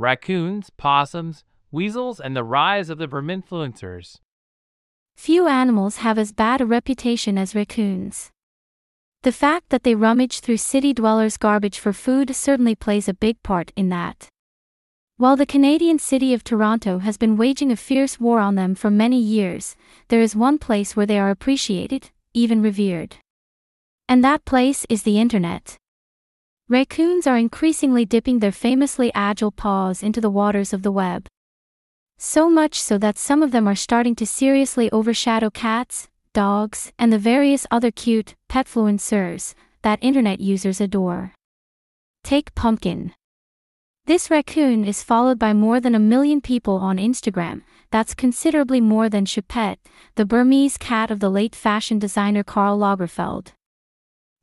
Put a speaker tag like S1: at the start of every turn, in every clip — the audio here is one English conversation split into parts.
S1: raccoons, possums, weasels, and the rise of the verminfluencers.
S2: Few animals have as bad a reputation as raccoons. The fact that they rummage through city dwellers' garbage for food certainly plays a big part in that. While the Canadian city of Toronto has been waging a fierce war on them for many years, there is one place where they are appreciated, even revered. And that place is the internet. Raccoons are increasingly dipping their famously agile paws into the waters of the web. So much so that some of them are starting to seriously overshadow cats, dogs, and the various other cute, petfluencers that internet users adore. Take Pumpkin. This raccoon is followed by more than a million people on Instagram, that's considerably more than Choupette, the Burmese cat of the late fashion designer Karl Lagerfeld.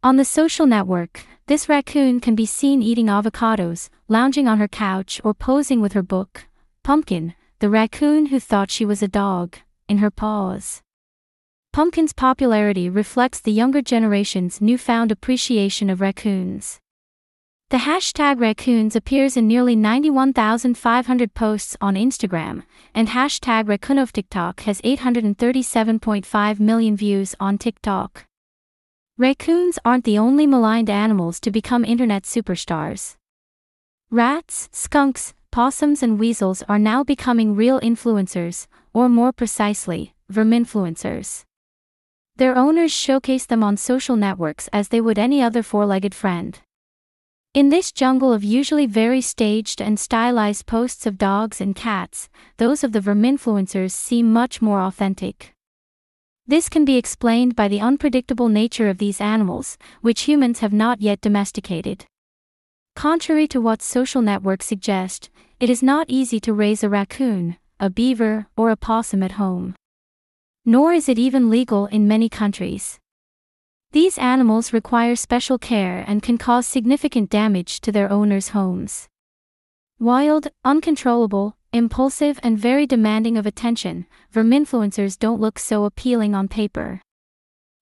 S2: On the social network, this raccoon can be seen eating avocados, lounging on her couch, or posing with her book, Pumpkin, the raccoon who thought she was a dog, in her paws. Pumpkin's popularity reflects the younger generation's newfound appreciation of raccoons. The hashtag raccoons appears in nearly 91,500 posts on Instagram, and hashtag raccoon TikTok has 837.5 million views on TikTok. Raccoons aren't the only maligned animals to become internet superstars. Rats, skunks, possums, and weasels are now becoming real influencers, or more precisely, verminfluencers. Their owners showcase them on social networks as they would any other four legged friend. In this jungle of usually very staged and stylized posts of dogs and cats, those of the verminfluencers seem much more authentic. This can be explained by the unpredictable nature of these animals, which humans have not yet domesticated. Contrary to what social networks suggest, it is not easy to raise a raccoon, a beaver, or a possum at home nor is it even legal in many countries. These animals require special care and can cause significant damage to their owners' homes. Wild, uncontrollable, impulsive, and very demanding of attention, verminfluencers don't look so appealing on paper.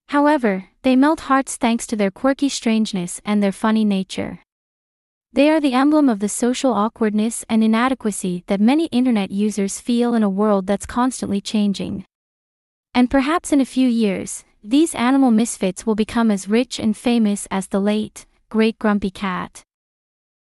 S2: However, they melt hearts thanks to their quirky strangeness and their funny nature. They are the emblem of the social awkwardness and inadequacy that many internet users feel in a world that's constantly changing. And perhaps in a few years, these animal misfits will become as rich and famous as the late, great Grumpy Cat.